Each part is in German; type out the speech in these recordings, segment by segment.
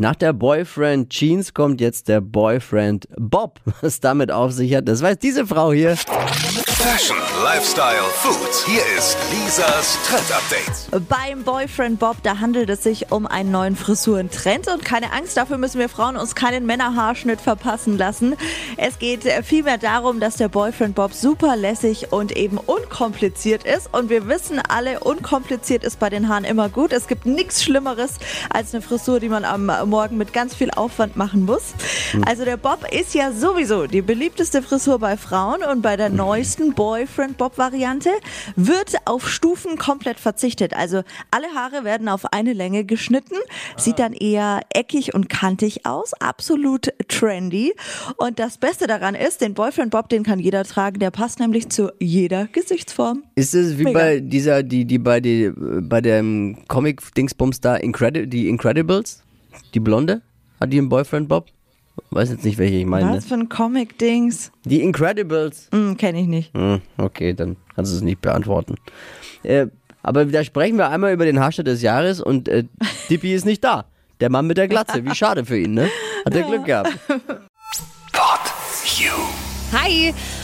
Nach der Boyfriend Jeans kommt jetzt der Boyfriend Bob. Was damit auf sich hat, das weiß diese Frau hier. Fashion, Lifestyle, Food. Hier ist Lisas Trend Update. Beim Boyfriend Bob, da handelt es sich um einen neuen Frisurentrend und keine Angst, dafür müssen wir Frauen uns keinen Männerhaarschnitt verpassen lassen. Es geht vielmehr darum, dass der Boyfriend Bob super lässig und eben unkompliziert ist und wir wissen alle, unkompliziert ist bei den Haaren immer gut. Es gibt nichts Schlimmeres als eine Frisur, die man am Morgen mit ganz viel Aufwand machen muss. Also der Bob ist ja sowieso die beliebteste Frisur bei Frauen und bei der neuesten Boyfriend Bob Variante wird auf Stufen komplett verzichtet. Also alle Haare werden auf eine Länge geschnitten, sieht dann eher eckig und kantig aus, absolut trendy. Und das Beste daran ist, den Boyfriend Bob, den kann jeder tragen, der passt nämlich zu jeder Gesichtsform. Ist es wie Mega. bei dieser, die, die bei, die, bei dem Comic-Dingsbums da, Incredi die Incredibles? Die Blonde? Hat die einen Boyfriend Bob? Weiß jetzt nicht, welche ich meine. Was für ein Comic-Dings? Die Incredibles. Hm, kenne ich nicht. Hm, okay, dann kannst du es nicht beantworten. Äh, aber da sprechen wir einmal über den Haarschnitt des Jahres und äh, Dippy ist nicht da. Der Mann mit der Glatze. Wie schade für ihn, ne? Hat er Glück gehabt. Hi!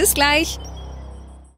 Bis gleich.